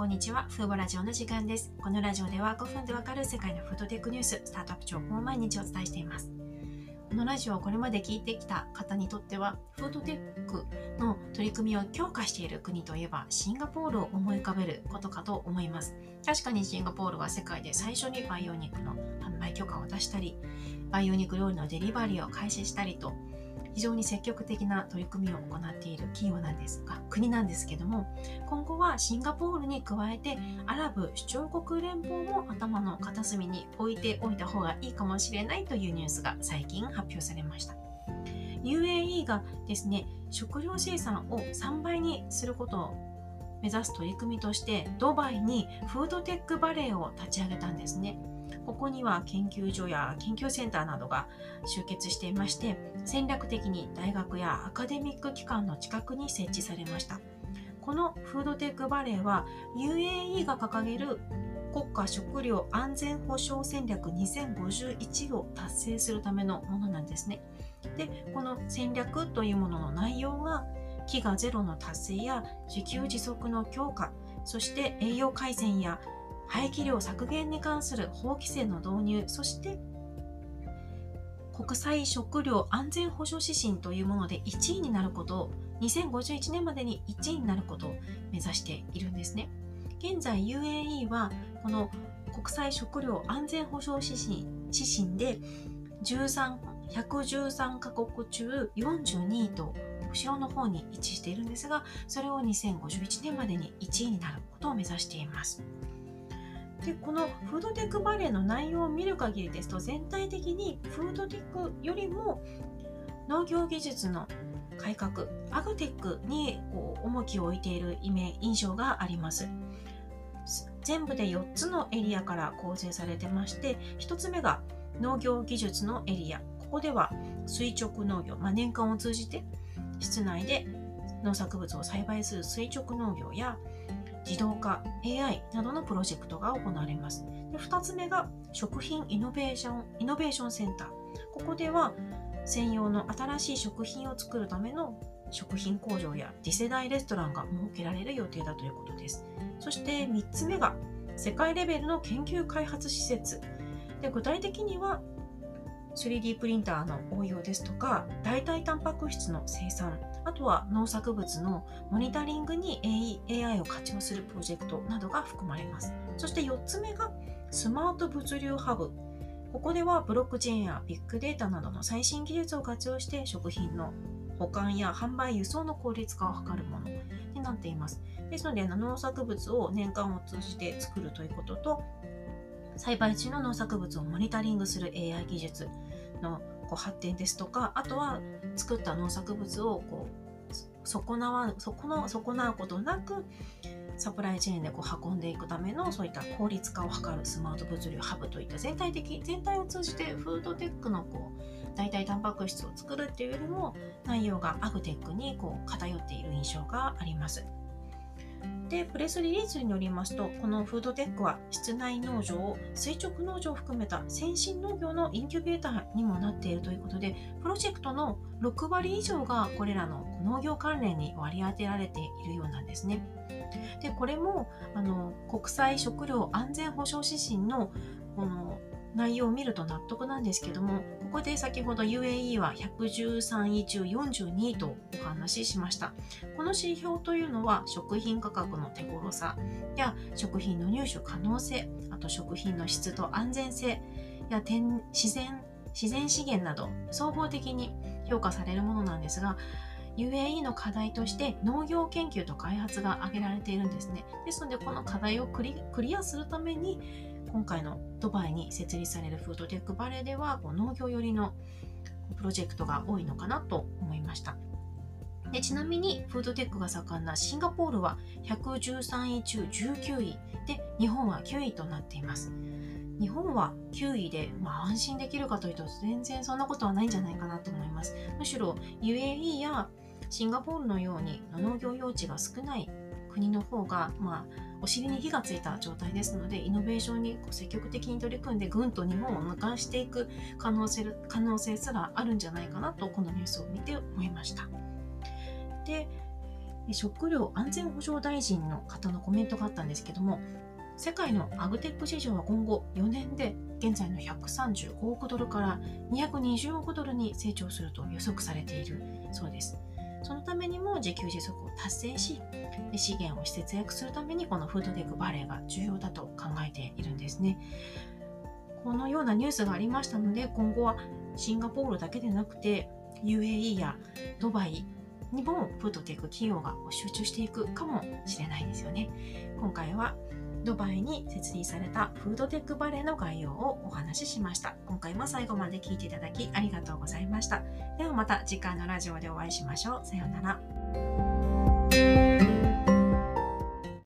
こんにちは。フーボラジオの時間です。このラジオでは5分でわかる世界のフードテックニュース、スタートアップ情報を毎日お伝えしています。このラジオをこれまで聞いてきた方にとっては、フードテックの取り組みを強化している国といえば、シンガポールを思い浮かべることかと思います。確かにシンガポールは世界で最初に培養肉の販売許可を出したり、培養肉料理のデリバリーを開始したりと、非常に積極的な取り組みを行っている企業なんですが、国なんですけども、今後はシンガポールに加えて、アラブ首長国連邦も頭の片隅に置いておいた方がいいかもしれないというニュースが最近発表されました。UAE がですね、食料生産を3倍にすることを目指す取り組みとして、ドバイにフードテックバレーを立ち上げたんですね。ここには研究所や研究センターなどが集結していまして、戦略的に大学やアカデミック機関の近くに設置されました。このフードテックバレーは UAE が掲げる国家食料安全保障戦略2051を達成するためのものなんですね。で、この戦略というものの内容が飢餓ゼロの達成や自給自足の強化、そして栄養改善や排気量削減に関する法規制の導入、そして国際食料安全保障指針というもので1位になることを2051年までに1位になることを目指しているんですね。現在 UAE はこの国際食料安全保障指針指針で13 113カ国中42位と後ろの方に位置しているんですがそれを2051年までに1位になることを目指しています。でこのフードテックバレーの内容を見る限りですと全体的にフードテックよりも農業技術の改革アグテックにこう重きを置いているイメ印象があります。全部で4つのエリアから構成されてまして1つ目が農業技術のエリア。ここでは垂直農業、まあ、年間を通じて室内で農作物を栽培する垂直農業や自動化 AI などのプロジェクトが行われます。で2つ目が食品イノベーションイノベーションセンター。ここでは専用の新しい食品を作るための食品工場や次世代レストランが設けられる予定だということです。そして3つ目が世界レベルの研究開発施設。で具体的には 3D プリンターの応用ですとか代替タンパク質の生産あとは農作物のモニタリングに AI を活用するプロジェクトなどが含まれます。そして4つ目がスマート物流ハブ。ここではブロックチェーンやビッグデータなどの最新技術を活用して食品の保管や販売輸送の効率化を図るものになっています。ですので農作物を年間を通じて作るということと栽培中の農作物をモニタリングする AI 技術のこう発展ですとかあとは作った農作物をこう損なわ損な損なうことなくサプライチェーンでこう運んでいくためのそういった効率化を図るスマート物流ハブといった全体的全体を通じてフードテックのこう代替タンパク質を作るっていうよりも内容がアグテックにこう偏っている印象があります。で、プレスリリースによりますと、このフードテックは室内農場を垂直農場を含めた先進農業のインキュベーターにもなっているということで、プロジェクトの6割以上がこれらの農業関連に割り当てられているようなんですね。で、これもあの国際食料安全保障指針のこの内容を見ると納得なんですけども、ここで先ほど UAE は113位中42位とお話ししました。この指標というのは食品価格の手頃さや食品の入手可能性、あと食品の質と安全性や天自然自然資源など総合的に評価されるものなんですが、UAE の課題として農業研究と開発が挙げられているんですね。ですので、この課題をクリアするために、今回のドバイに設立されるフードテックバレーではこう農業寄りのプロジェクトが多いのかなと思いました。でちなみにフードテックが盛んなシンガポールは113位中19位。で日本は9位となっています。日本は9位で、まあ、安心できるかというと全然そんなことはないんじゃないかなと思います。むしろ UAE やシンガポールのように農業用地が少ない国の方が、まあ、お尻に火がついた状態ですのでイノベーションにこう積極的に取り組んでぐんと日本を抜かしていく可能性可能性すらあるんじゃないかなとこのニュースを見て思いました。で食料安全保障大臣の方のコメントがあったんですけども世界のアグテック市場は今後4年で現在の135億ドルから220億ドルに成長すると予測されているそうです。そのためにも自給自足を達成し、資源を節約するためにこのフードテックバレーが重要だと考えているんですね。このようなニュースがありましたので、今後はシンガポールだけでなくて、UAE やドバイにもフードテック企業が集中していくかもしれないですよね。今回はドバイに設立されたフードテックバレーの概要をお話ししました。今回も最後まで聞いていただきありがとうございました。ではまた次回のラジオでお会いしましょう。さようなら。